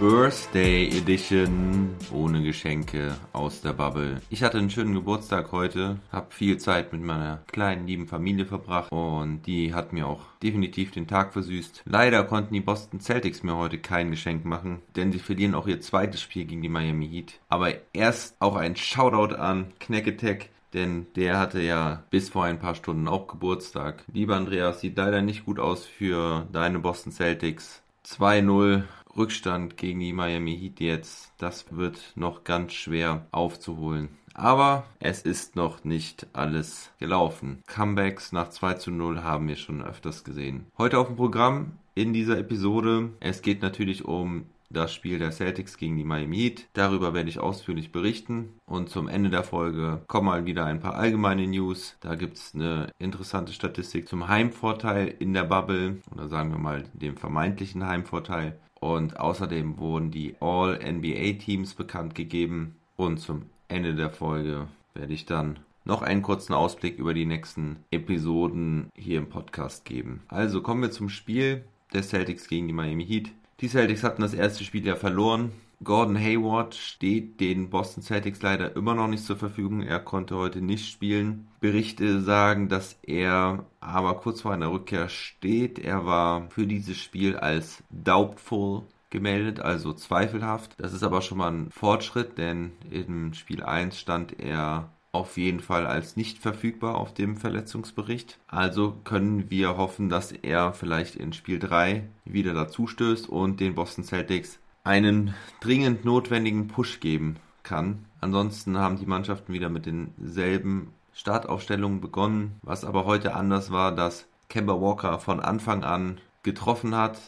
Birthday Edition ohne Geschenke aus der Bubble. Ich hatte einen schönen Geburtstag heute, habe viel Zeit mit meiner kleinen lieben Familie verbracht und die hat mir auch definitiv den Tag versüßt. Leider konnten die Boston Celtics mir heute kein Geschenk machen, denn sie verlieren auch ihr zweites Spiel gegen die Miami Heat. Aber erst auch ein Shoutout an Knacketech. Denn der hatte ja bis vor ein paar Stunden auch Geburtstag. Lieber Andreas, sieht leider nicht gut aus für deine Boston Celtics. 2-0 Rückstand gegen die Miami Heat jetzt, das wird noch ganz schwer aufzuholen. Aber es ist noch nicht alles gelaufen. Comebacks nach 2 zu 0 haben wir schon öfters gesehen. Heute auf dem Programm in dieser Episode. Es geht natürlich um das Spiel der Celtics gegen die Miami Heat. Darüber werde ich ausführlich berichten. Und zum Ende der Folge kommen mal wieder ein paar allgemeine News. Da gibt es eine interessante Statistik zum Heimvorteil in der Bubble oder sagen wir mal dem vermeintlichen Heimvorteil. Und außerdem wurden die All-NBA-Teams bekannt gegeben. Und zum Ende der Folge werde ich dann noch einen kurzen Ausblick über die nächsten Episoden hier im Podcast geben. Also kommen wir zum Spiel der Celtics gegen die Miami Heat. Die Celtics hatten das erste Spiel ja verloren. Gordon Hayward steht den Boston Celtics leider immer noch nicht zur Verfügung. Er konnte heute nicht spielen. Berichte sagen, dass er aber kurz vor einer Rückkehr steht. Er war für dieses Spiel als doubtful gemeldet, also zweifelhaft. Das ist aber schon mal ein Fortschritt, denn im Spiel 1 stand er auf jeden Fall als nicht verfügbar auf dem Verletzungsbericht. Also können wir hoffen, dass er vielleicht in Spiel 3 wieder dazu stößt und den Boston Celtics einen dringend notwendigen Push geben kann. Ansonsten haben die Mannschaften wieder mit denselben Startaufstellungen begonnen. Was aber heute anders war, dass Kemba Walker von Anfang an getroffen hat.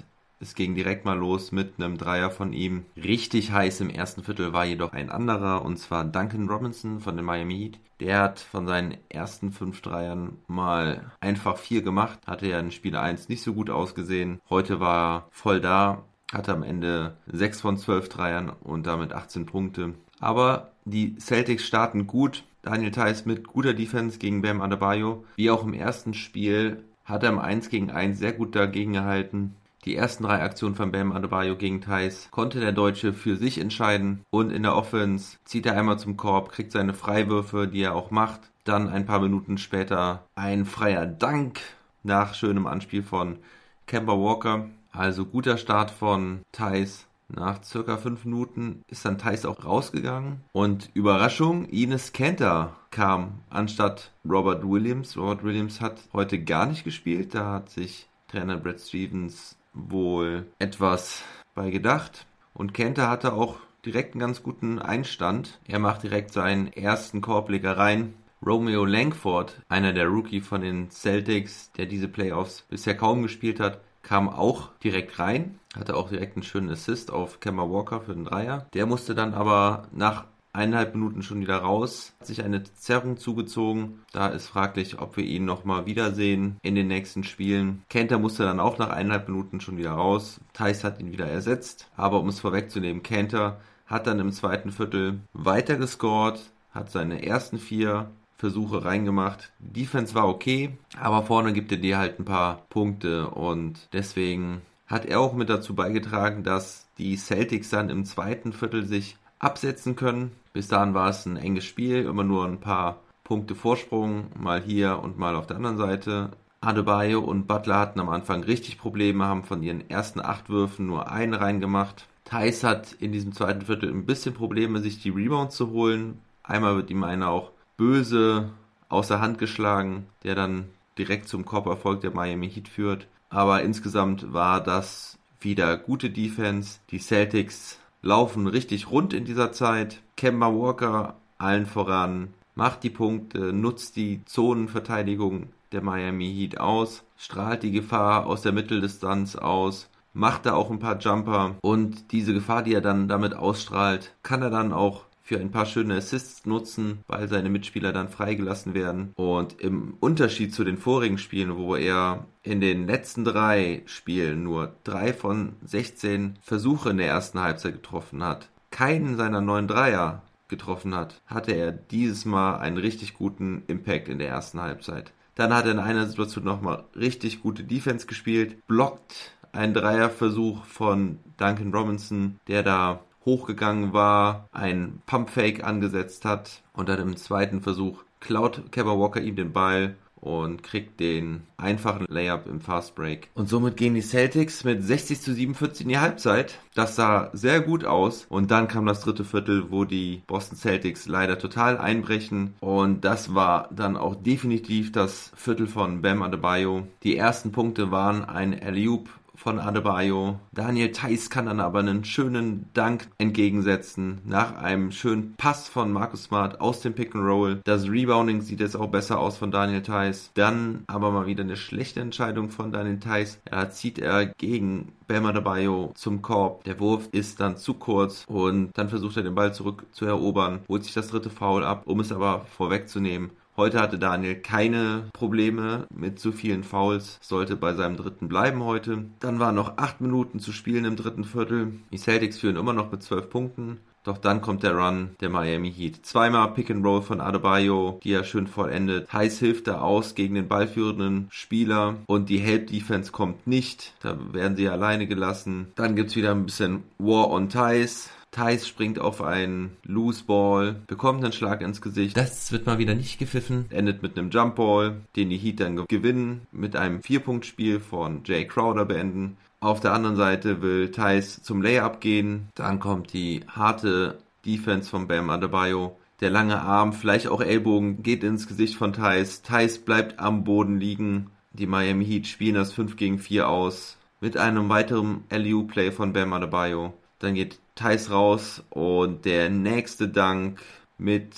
Es ging direkt mal los mit einem Dreier von ihm. Richtig heiß im ersten Viertel war jedoch ein anderer, und zwar Duncan Robinson von den Miami Heat. Der hat von seinen ersten fünf Dreiern mal einfach vier gemacht. Hatte ja in Spiel 1 nicht so gut ausgesehen. Heute war er voll da, hatte am Ende 6 von 12 Dreiern und damit 18 Punkte. Aber die Celtics starten gut. Daniel Theiss mit guter Defense gegen Bam Adebayo. Wie auch im ersten Spiel hat er im 1 gegen 1 sehr gut dagegen gehalten. Die ersten drei Aktionen von Bam Adebayo gegen Thais konnte der Deutsche für sich entscheiden und in der Offense zieht er einmal zum Korb, kriegt seine Freiwürfe, die er auch macht. Dann ein paar Minuten später ein freier Dank nach schönem Anspiel von Kemba Walker. Also guter Start von Thais. Nach circa fünf Minuten ist dann Thais auch rausgegangen. Und Überraschung, Ines Kenter kam anstatt Robert Williams. Robert Williams hat heute gar nicht gespielt. Da hat sich Trainer Brad Stevens wohl etwas bei gedacht. Und Kenter hatte auch direkt einen ganz guten Einstand. Er macht direkt seinen ersten Korbleger rein. Romeo Langford, einer der Rookie von den Celtics, der diese Playoffs bisher kaum gespielt hat, kam auch direkt rein, hatte auch direkt einen schönen Assist auf Kemba Walker für den Dreier. Der musste dann aber nach eineinhalb Minuten schon wieder raus, hat sich eine Zerrung zugezogen. Da ist fraglich, ob wir ihn nochmal wiedersehen in den nächsten Spielen. Kenter musste dann auch nach eineinhalb Minuten schon wieder raus. Thais hat ihn wieder ersetzt. Aber um es vorwegzunehmen, Kenter hat dann im zweiten Viertel weiter gescored, hat seine ersten vier Versuche reingemacht. Die Defense war okay, aber vorne gibt er dir halt ein paar Punkte und deswegen hat er auch mit dazu beigetragen, dass die Celtics dann im zweiten Viertel sich absetzen können. Bis dahin war es ein enges Spiel, immer nur ein paar Punkte Vorsprung, mal hier und mal auf der anderen Seite. Adebayo und Butler hatten am Anfang richtig Probleme, haben von ihren ersten acht Würfen nur einen reingemacht. Thais hat in diesem zweiten Viertel ein bisschen Probleme, sich die Rebounds zu holen. Einmal wird ihm einer auch böse aus der Hand geschlagen, der dann direkt zum Korberfolg der Miami Heat führt. Aber insgesamt war das wieder gute Defense. Die Celtics laufen richtig rund in dieser Zeit. Kemba Walker allen voran macht die Punkte, nutzt die Zonenverteidigung der Miami Heat aus, strahlt die Gefahr aus der Mitteldistanz aus, macht da auch ein paar Jumper und diese Gefahr, die er dann damit ausstrahlt, kann er dann auch für ein paar schöne Assists nutzen, weil seine Mitspieler dann freigelassen werden. Und im Unterschied zu den vorigen Spielen, wo er in den letzten drei Spielen nur drei von 16 Versuche in der ersten Halbzeit getroffen hat, keinen seiner neun Dreier getroffen hat, hatte er dieses Mal einen richtig guten Impact in der ersten Halbzeit. Dann hat er in einer Situation nochmal richtig gute Defense gespielt, blockt einen Dreierversuch von Duncan Robinson, der da hochgegangen war, einen Pumpfake angesetzt hat und dann im zweiten Versuch klaut Kevin Walker ihm den Ball und kriegt den einfachen Layup im Fast Break. Und somit gehen die Celtics mit 60 zu 47 in die Halbzeit. Das sah sehr gut aus. Und dann kam das dritte Viertel, wo die Boston Celtics leider total einbrechen. Und das war dann auch definitiv das Viertel von Bam Adebayo. Die ersten Punkte waren ein Alley-Oop von Adebayo. Daniel Theiss kann dann aber einen schönen Dank entgegensetzen nach einem schönen Pass von Marcus Smart aus dem Pick and Roll. Das Rebounding sieht jetzt auch besser aus von Daniel Theiss. Dann aber mal wieder eine schlechte Entscheidung von Daniel Theiss. Da zieht er gegen Bam Adebayo zum Korb. Der Wurf ist dann zu kurz und dann versucht er den Ball zurück zu erobern, holt sich das dritte Foul ab, um es aber vorwegzunehmen. Heute hatte Daniel keine Probleme mit zu vielen Fouls, sollte bei seinem dritten bleiben heute. Dann waren noch acht Minuten zu spielen im dritten Viertel. Die Celtics führen immer noch mit zwölf Punkten. Doch dann kommt der Run der Miami Heat. Zweimal Pick and Roll von Adebayo, die er schön vollendet. Heiß hilft da aus gegen den ballführenden Spieler und die Help Defense kommt nicht. Da werden sie alleine gelassen. Dann gibt's wieder ein bisschen War on Ties. Thais springt auf einen Loose Ball, bekommt einen Schlag ins Gesicht. Das wird mal wieder nicht gepfiffen. Endet mit einem Jump Ball, den die Heat dann gewinnen, mit einem Vierpunktspiel von Jay Crowder beenden. Auf der anderen Seite will Thais zum Layup gehen. Dann kommt die harte Defense von Bam Adebayo. Der lange Arm, vielleicht auch Ellbogen, geht ins Gesicht von Thais. Thais bleibt am Boden liegen. Die Miami Heat spielen das 5 gegen 4 aus. Mit einem weiteren LU-Play von Bam Adebayo. Dann geht Thais raus und der nächste Dank mit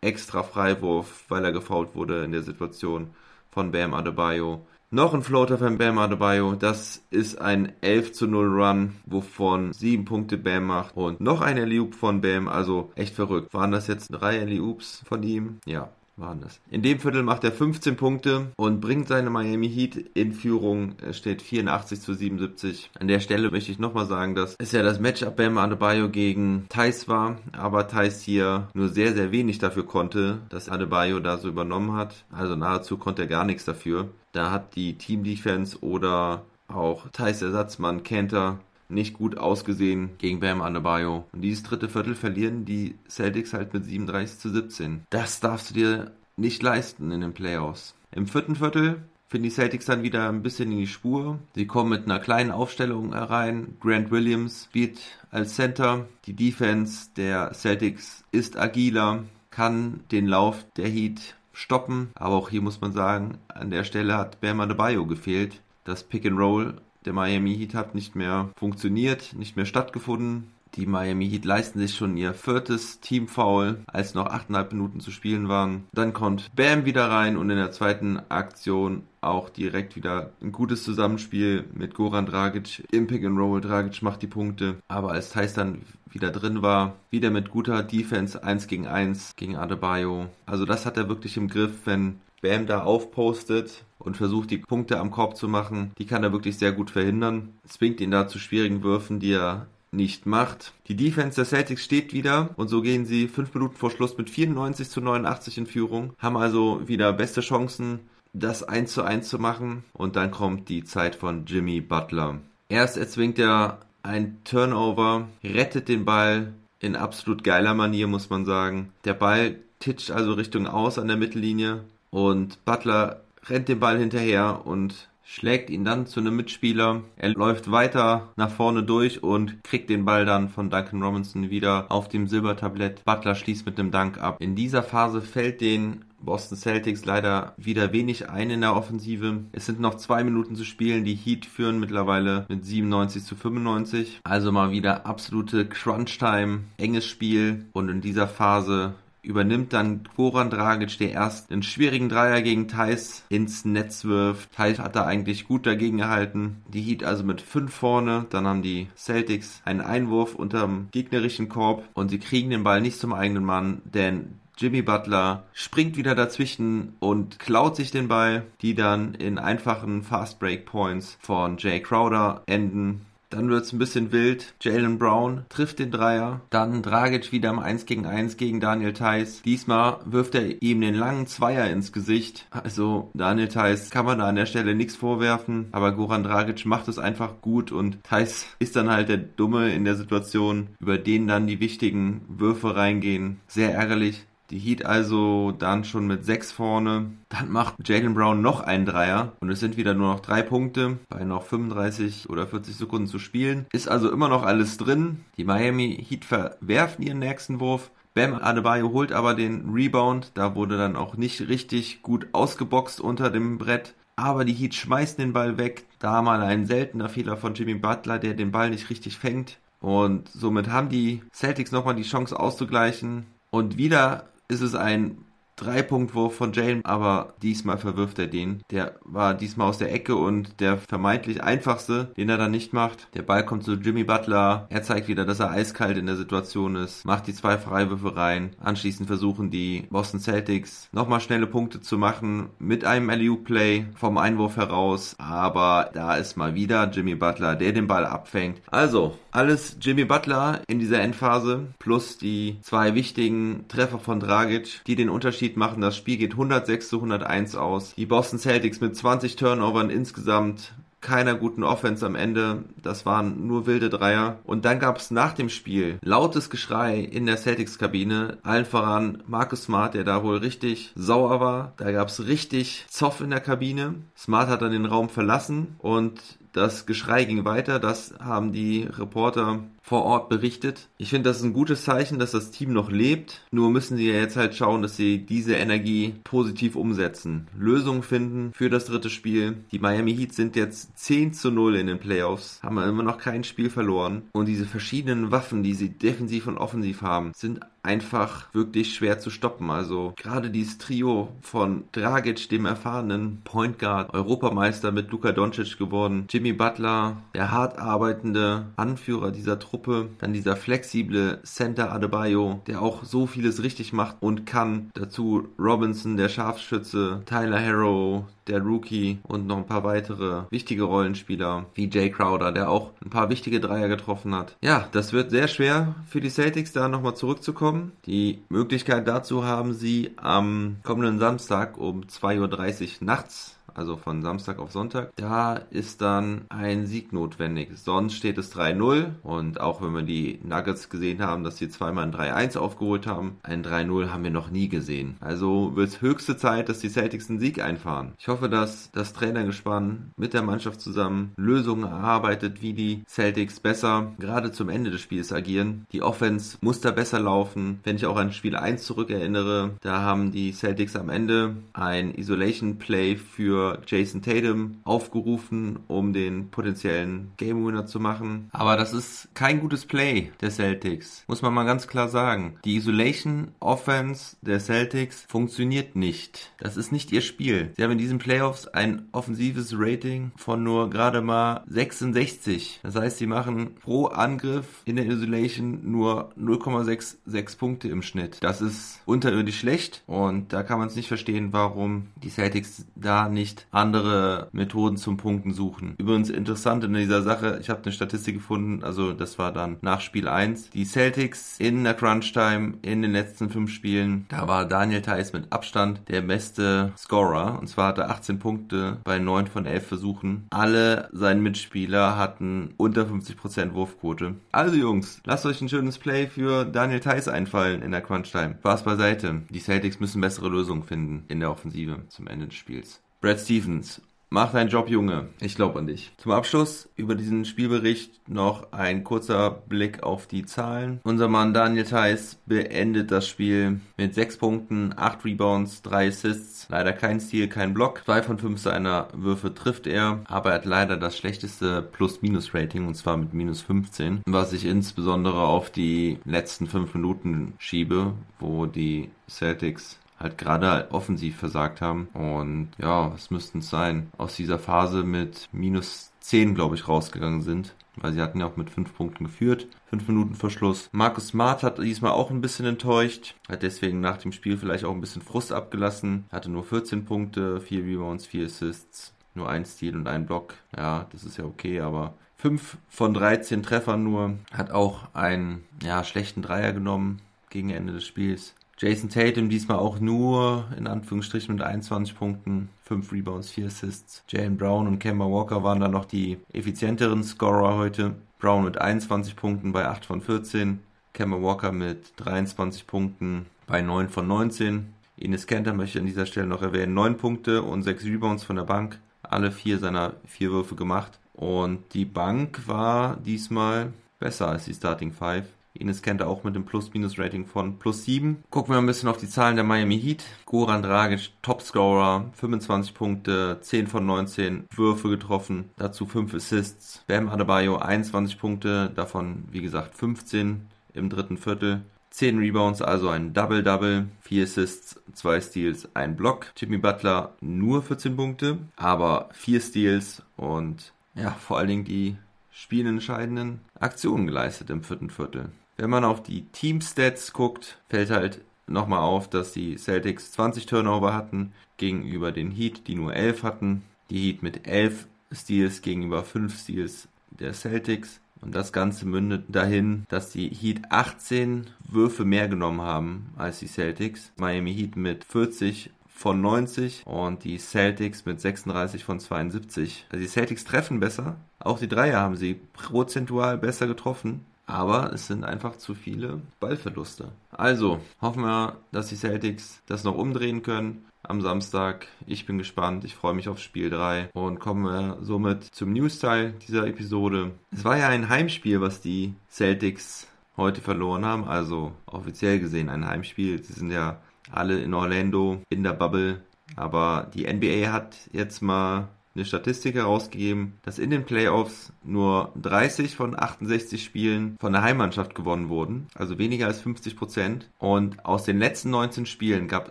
extra Freiwurf, weil er gefault wurde in der Situation von Bam Adebayo. Noch ein Floater von Bam Adebayo. Das ist ein 11 zu 0 Run, wovon 7 Punkte Bam macht. Und noch ein Alley-Oop von Bam. Also echt verrückt. Waren das jetzt drei Alley-Oops von ihm? Ja waren das. In dem Viertel macht er 15 Punkte und bringt seine Miami Heat in Führung. Es steht 84 zu 77. An der Stelle möchte ich nochmal sagen, dass es ja das Matchup Bam Adebayo gegen Thais war, aber Thais hier nur sehr, sehr wenig dafür konnte, dass Adebayo da so übernommen hat. Also nahezu konnte er gar nichts dafür. Da hat die Team Defense oder auch Thais Ersatzmann Kenter nicht gut ausgesehen gegen Bam Adebayo. Und dieses dritte Viertel verlieren die Celtics halt mit 37 zu 17. Das darfst du dir nicht leisten in den Playoffs. Im vierten Viertel finden die Celtics dann wieder ein bisschen in die Spur. Sie kommen mit einer kleinen Aufstellung herein. Grant Williams spielt als Center. Die Defense der Celtics ist agiler, kann den Lauf der Heat stoppen. Aber auch hier muss man sagen, an der Stelle hat Bam Adebayo gefehlt. Das Pick and Roll der Miami Heat hat nicht mehr funktioniert, nicht mehr stattgefunden. Die Miami Heat leisten sich schon ihr viertes Teamfoul, als noch 8,5 Minuten zu spielen waren. Dann kommt Bam wieder rein und in der zweiten Aktion auch direkt wieder ein gutes Zusammenspiel mit Goran Dragic im Pick and Roll. Dragic macht die Punkte, aber als Thais dann wieder drin war, wieder mit guter Defense 1 gegen 1 gegen Adebayo. Also das hat er wirklich im Griff, wenn Bam da aufpostet und versucht, die Punkte am Korb zu machen. Die kann er wirklich sehr gut verhindern. Zwingt ihn da zu schwierigen Würfen, die er nicht macht. Die Defense der Celtics steht wieder und so gehen sie fünf Minuten vor Schluss mit 94 zu 89 in Führung, haben also wieder beste Chancen, das 1 zu 1 zu machen und dann kommt die Zeit von Jimmy Butler. Erst erzwingt er ein Turnover, rettet den Ball in absolut geiler Manier, muss man sagen. Der Ball titscht also Richtung Aus an der Mittellinie und Butler rennt den Ball hinterher und schlägt ihn dann zu einem Mitspieler. Er läuft weiter nach vorne durch und kriegt den Ball dann von Duncan Robinson wieder auf dem Silbertablett. Butler schließt mit einem Dank ab. In dieser Phase fällt den Boston Celtics leider wieder wenig ein in der Offensive. Es sind noch zwei Minuten zu spielen. Die Heat führen mittlerweile mit 97 zu 95. Also mal wieder absolute Crunch-Time, enges Spiel. Und in dieser Phase übernimmt dann Goran Dragic, der erst einen schwierigen Dreier gegen Thais ins Netz wirft. Thais hat da eigentlich gut dagegen gehalten. Die Heat also mit fünf vorne. Dann haben die Celtics einen Einwurf unterm gegnerischen Korb und sie kriegen den Ball nicht zum eigenen Mann, denn Jimmy Butler springt wieder dazwischen und klaut sich den Ball, die dann in einfachen Fast Break Points von Jay Crowder enden. Dann wird es ein bisschen wild. Jalen Brown trifft den Dreier. Dann Dragic wieder im 1 gegen 1 gegen Daniel Theiss. Diesmal wirft er ihm den langen Zweier ins Gesicht. Also Daniel Theiss kann man da an der Stelle nichts vorwerfen. Aber Goran Dragic macht es einfach gut und Theiss ist dann halt der Dumme in der Situation, über den dann die wichtigen Würfe reingehen. Sehr ärgerlich. Die Heat also dann schon mit 6 vorne. Dann macht Jalen Brown noch einen Dreier und es sind wieder nur noch drei Punkte bei noch 35 oder 40 Sekunden zu spielen. Ist also immer noch alles drin. Die Miami Heat verwerfen ihren nächsten Wurf. Bam Adebayo holt aber den Rebound. Da wurde dann auch nicht richtig gut ausgeboxt unter dem Brett. Aber die Heat schmeißen den Ball weg. Da mal ein seltener Fehler von Jimmy Butler, der den Ball nicht richtig fängt. Und somit haben die Celtics nochmal die Chance auszugleichen. Und wieder ist es ein Dreipunktwurf von Jalen, aber diesmal verwirft er den. Der war diesmal aus der Ecke und der vermeintlich einfachste, den er dann nicht macht. Der Ball kommt zu Jimmy Butler. Er zeigt wieder, dass er eiskalt in der Situation ist, macht die zwei Freiwürfe rein. Anschließend versuchen die Boston Celtics nochmal schnelle Punkte zu machen mit einem LU-Play vom Einwurf heraus. Aber da ist mal wieder Jimmy Butler, der den Ball abfängt. Also, alles Jimmy Butler in dieser Endphase plus die zwei wichtigen Treffer von Dragic, die den Unterschied machen. Das Spiel geht 106 zu 101 aus. Die Boston Celtics mit 20 Turnovern insgesamt keiner guten Offense am Ende. Das waren nur wilde Dreier. Und dann gab es nach dem Spiel lautes Geschrei in der Celtics-Kabine. Allen voran Marcus Smart, der da wohl richtig sauer war. Da gab es richtig Zoff in der Kabine. Smart hat dann den Raum verlassen und das Geschrei ging weiter, das haben die Reporter vor Ort berichtet. Ich finde, das ist ein gutes Zeichen, dass das Team noch lebt. Nur müssen sie ja jetzt halt schauen, dass sie diese Energie positiv umsetzen. Lösungen finden für das dritte Spiel. Die Miami Heat sind jetzt 10 zu 0 in den Playoffs, haben immer noch kein Spiel verloren. Und diese verschiedenen Waffen, die sie defensiv und offensiv haben, sind einfach wirklich schwer zu stoppen. Also gerade dieses Trio von Dragic, dem erfahrenen Point Guard, Europameister mit Luka Doncic geworden, Jimmy Butler, der hart arbeitende Anführer dieser Truppe, dann dieser flexible Center Adebayo, der auch so vieles richtig macht und kann. Dazu Robinson, der Scharfschütze, Tyler Harrow, der Rookie und noch ein paar weitere wichtige Rollenspieler wie Jay Crowder, der auch ein paar wichtige Dreier getroffen hat. Ja, das wird sehr schwer für die Celtics da nochmal zurückzukommen. Die Möglichkeit dazu haben sie am kommenden Samstag um 2.30 Uhr nachts also von Samstag auf Sonntag. Da ist dann ein Sieg notwendig. Sonst steht es 3-0 und auch wenn wir die Nuggets gesehen haben, dass sie zweimal ein 3-1 aufgeholt haben, ein 3-0 haben wir noch nie gesehen. Also wird es höchste Zeit, dass die Celtics einen Sieg einfahren. Ich hoffe, dass das Trainergespann mit der Mannschaft zusammen Lösungen erarbeitet, wie die Celtics besser gerade zum Ende des Spiels agieren. Die Offense muss da besser laufen. Wenn ich auch an Spiel 1 zurückerinnere, da haben die Celtics am Ende ein Isolation Play für Jason Tatum aufgerufen, um den potenziellen Game Winner zu machen. Aber das ist kein gutes Play der Celtics, muss man mal ganz klar sagen. Die Isolation Offense der Celtics funktioniert nicht. Das ist nicht ihr Spiel. Sie haben in diesen Playoffs ein offensives Rating von nur gerade mal 66. Das heißt, sie machen pro Angriff in der Isolation nur 0,66 Punkte im Schnitt. Das ist unterirdisch schlecht und da kann man es nicht verstehen, warum die Celtics da nicht nicht andere Methoden zum Punkten suchen. Übrigens interessant in dieser Sache, ich habe eine Statistik gefunden, also das war dann nach Spiel 1. Die Celtics in der Crunch Time in den letzten fünf Spielen, da war Daniel Theiss mit Abstand der beste Scorer und zwar hatte er 18 Punkte bei 9 von 11 Versuchen. Alle seine Mitspieler hatten unter 50% Wurfquote. Also Jungs, lasst euch ein schönes Play für Daniel Theiss einfallen in der Crunch Time. Spaß beiseite. Die Celtics müssen bessere Lösungen finden in der Offensive zum Ende des Spiels. Brad Stevens Mach deinen Job, Junge. Ich glaube an dich. Zum Abschluss über diesen Spielbericht noch ein kurzer Blick auf die Zahlen. Unser Mann Daniel Theiss beendet das Spiel mit 6 Punkten, 8 Rebounds, 3 Assists. Leider kein Stil, kein Block. 2 von 5 seiner Würfe trifft er, aber er hat leider das schlechteste Plus-Minus-Rating und zwar mit minus 15, was ich insbesondere auf die letzten 5 Minuten schiebe, wo die Celtics halt gerade offensiv versagt haben. Und ja, was müssten es sein? Aus dieser Phase mit minus 10, glaube ich, rausgegangen sind. Weil sie hatten ja auch mit 5 Punkten geführt. 5 Minuten Verschluss. Markus Smart hat diesmal auch ein bisschen enttäuscht. Hat deswegen nach dem Spiel vielleicht auch ein bisschen Frust abgelassen. Hatte nur 14 Punkte, 4 Rebounds, 4 Assists. Nur ein Stil und ein Block. Ja, das ist ja okay, aber 5 von 13 Treffern nur. Hat auch einen ja, schlechten Dreier genommen gegen Ende des Spiels. Jason Tatum diesmal auch nur in Anführungsstrichen mit 21 Punkten, 5 Rebounds, 4 Assists. Jalen Brown und Kemba Walker waren dann noch die effizienteren Scorer heute. Brown mit 21 Punkten bei 8 von 14. Kemba Walker mit 23 Punkten bei 9 von 19. Ines Kenter möchte an dieser Stelle noch erwähnen. 9 Punkte und 6 Rebounds von der Bank. Alle vier seiner vier Würfe gemacht. Und die Bank war diesmal besser als die Starting Five. Ines kennt er auch mit dem Plus-Minus-Rating von plus 7. Gucken wir ein bisschen auf die Zahlen der Miami Heat. Goran Dragic, Topscorer, 25 Punkte, 10 von 19 Würfe getroffen, dazu 5 Assists. Bam Adebayo, 21 Punkte, davon wie gesagt 15 im dritten Viertel. 10 Rebounds, also ein Double-Double, 4 Assists, 2 Steals, 1 Block. Jimmy Butler nur 14 Punkte, aber 4 Steals und ja, vor allen Dingen die spielentscheidenden Aktionen geleistet im vierten Viertel. Wenn man auf die Team-Stats guckt, fällt halt nochmal auf, dass die Celtics 20 Turnover hatten gegenüber den Heat, die nur 11 hatten. Die Heat mit 11 Steals gegenüber 5 Steals der Celtics. Und das Ganze mündet dahin, dass die Heat 18 Würfe mehr genommen haben als die Celtics. Miami Heat mit 40 von 90 und die Celtics mit 36 von 72. Also die Celtics treffen besser. Auch die Dreier haben sie prozentual besser getroffen. Aber es sind einfach zu viele Ballverluste. Also hoffen wir, dass die Celtics das noch umdrehen können am Samstag. Ich bin gespannt. Ich freue mich auf Spiel 3 und kommen wir somit zum News-Teil dieser Episode. Es war ja ein Heimspiel, was die Celtics heute verloren haben. Also offiziell gesehen ein Heimspiel. Sie sind ja alle in Orlando in der Bubble. Aber die NBA hat jetzt mal eine Statistik herausgegeben, dass in den Playoffs nur 30 von 68 Spielen von der Heimmannschaft gewonnen wurden, also weniger als 50 Prozent. Und aus den letzten 19 Spielen gab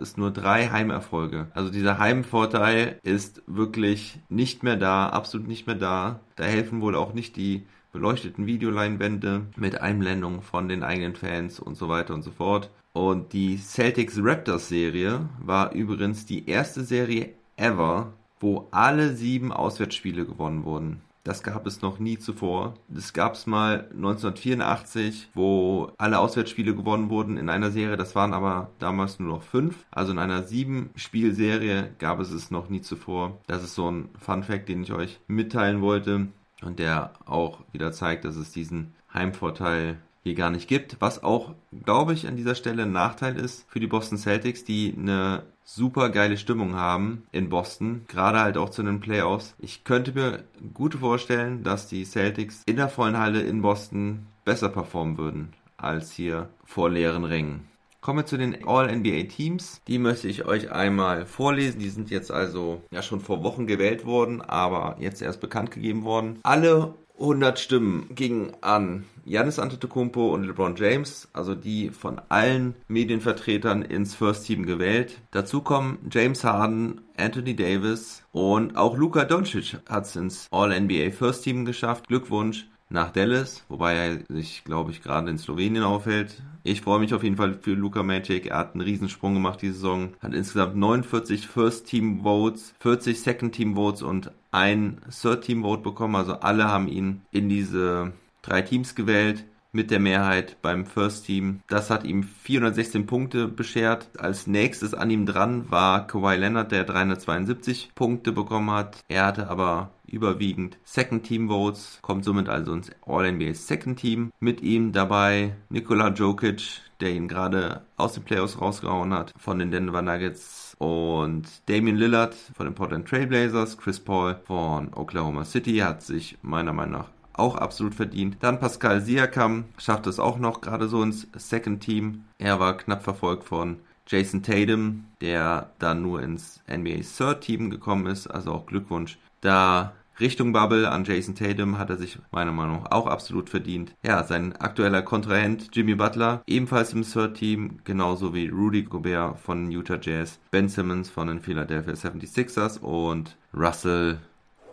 es nur drei Heimerfolge. Also dieser Heimvorteil ist wirklich nicht mehr da, absolut nicht mehr da. Da helfen wohl auch nicht die beleuchteten Videoleinwände mit Einblendungen von den eigenen Fans und so weiter und so fort. Und die Celtics Raptors Serie war übrigens die erste Serie ever, wo alle sieben Auswärtsspiele gewonnen wurden. Das gab es noch nie zuvor. Das gab es mal 1984, wo alle Auswärtsspiele gewonnen wurden in einer Serie. Das waren aber damals nur noch fünf. Also in einer sieben Spielserie gab es es noch nie zuvor. Das ist so ein Fun Fact, den ich euch mitteilen wollte und der auch wieder zeigt, dass es diesen Heimvorteil hier gar nicht gibt. Was auch, glaube ich, an dieser Stelle ein Nachteil ist für die Boston Celtics, die eine super geile Stimmung haben in Boston, gerade halt auch zu den Playoffs. Ich könnte mir gut vorstellen, dass die Celtics in der vollen Halle in Boston besser performen würden als hier vor leeren Rängen. Kommen wir zu den All-NBA-Teams. Die möchte ich euch einmal vorlesen. Die sind jetzt also ja schon vor Wochen gewählt worden, aber jetzt erst bekannt gegeben worden. Alle 100 Stimmen gingen an Janis Antetokounmpo und LeBron James, also die von allen Medienvertretern ins First Team gewählt. Dazu kommen James Harden, Anthony Davis und auch Luka Doncic hat es ins All-NBA First Team geschafft. Glückwunsch nach Dallas, wobei er sich, glaube ich, gerade in Slowenien aufhält. Ich freue mich auf jeden Fall für Luka Magic. Er hat einen Riesensprung gemacht diese Saison. Hat insgesamt 49 First Team Votes, 40 Second Team Votes und ein Third Team Vote bekommen. Also alle haben ihn in diese drei Teams gewählt. Mit der Mehrheit beim First Team. Das hat ihm 416 Punkte beschert. Als nächstes an ihm dran war Kawhi Leonard, der 372 Punkte bekommen hat. Er hatte aber überwiegend Second Team Votes, kommt somit also ins All-NBA Second Team. Mit ihm dabei Nikola Jokic, der ihn gerade aus den Playoffs rausgehauen hat, von den Denver Nuggets und Damian Lillard von den Portland Trailblazers, Chris Paul von Oklahoma City hat sich meiner Meinung nach auch absolut verdient. Dann Pascal Siakam schafft es auch noch gerade so ins Second Team. Er war knapp verfolgt von Jason Tatum, der dann nur ins NBA Third Team gekommen ist. Also auch Glückwunsch da Richtung Bubble an Jason Tatum hat er sich meiner Meinung nach auch absolut verdient. Ja, sein aktueller Kontrahent Jimmy Butler, ebenfalls im Third Team, genauso wie Rudy Gobert von Utah Jazz, Ben Simmons von den Philadelphia 76ers und Russell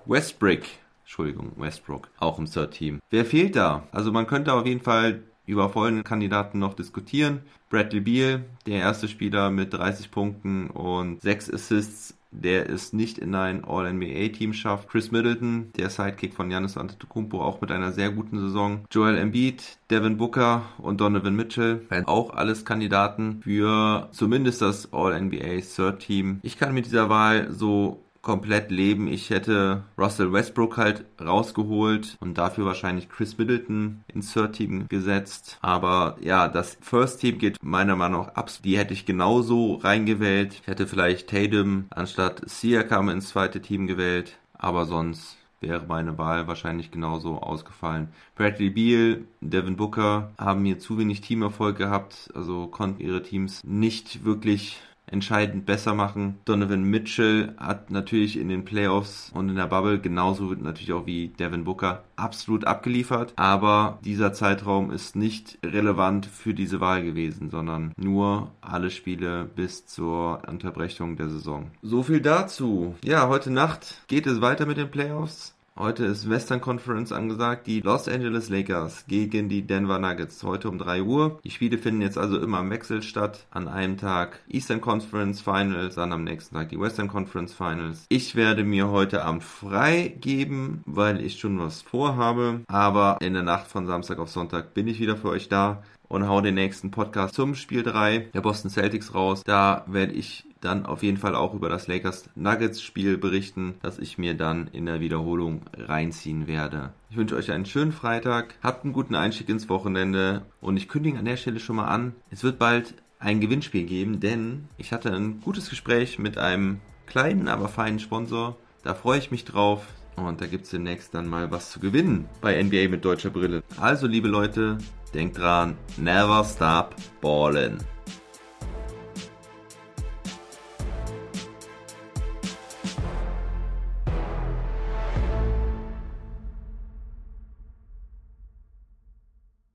Westbrook, Entschuldigung, Westbrook, auch im Third Team. Wer fehlt da? Also man könnte auf jeden Fall über folgende Kandidaten noch diskutieren. Bradley Beal, der erste Spieler mit 30 Punkten und 6 Assists der es nicht in ein All-NBA-Team schafft. Chris Middleton, der Sidekick von Giannis Antetokounmpo, auch mit einer sehr guten Saison. Joel Embiid, Devin Booker und Donovan Mitchell auch alles Kandidaten für zumindest das All-NBA Third Team. Ich kann mit dieser Wahl so komplett leben. Ich hätte Russell Westbrook halt rausgeholt und dafür wahrscheinlich Chris Middleton ins Third Team gesetzt. Aber ja, das First Team geht meiner Meinung nach ab. Die hätte ich genauso reingewählt. Ich hätte vielleicht Tatum anstatt Siakam ins zweite Team gewählt. Aber sonst wäre meine Wahl wahrscheinlich genauso ausgefallen. Bradley Beal, Devin Booker haben hier zu wenig Teamerfolg gehabt, also konnten ihre Teams nicht wirklich entscheidend besser machen. Donovan Mitchell hat natürlich in den Playoffs und in der Bubble genauso natürlich auch wie Devin Booker absolut abgeliefert, aber dieser Zeitraum ist nicht relevant für diese Wahl gewesen, sondern nur alle Spiele bis zur Unterbrechung der Saison. So viel dazu. Ja, heute Nacht geht es weiter mit den Playoffs. Heute ist Western Conference angesagt. Die Los Angeles Lakers gegen die Denver Nuggets. Heute um 3 Uhr. Die Spiele finden jetzt also immer im Wechsel statt. An einem Tag Eastern Conference Finals, dann am nächsten Tag die Western Conference Finals. Ich werde mir heute Abend frei geben, weil ich schon was vorhabe. Aber in der Nacht von Samstag auf Sonntag bin ich wieder für euch da und hau den nächsten Podcast zum Spiel 3 der Boston Celtics raus. Da werde ich dann auf jeden Fall auch über das Lakers Nuggets Spiel berichten, das ich mir dann in der Wiederholung reinziehen werde. Ich wünsche euch einen schönen Freitag, habt einen guten Einstieg ins Wochenende und ich kündige an der Stelle schon mal an, es wird bald ein Gewinnspiel geben, denn ich hatte ein gutes Gespräch mit einem kleinen, aber feinen Sponsor. Da freue ich mich drauf. Und da gibt es demnächst dann mal was zu gewinnen bei NBA mit deutscher Brille. Also, liebe Leute, denkt dran, never stop ballin'.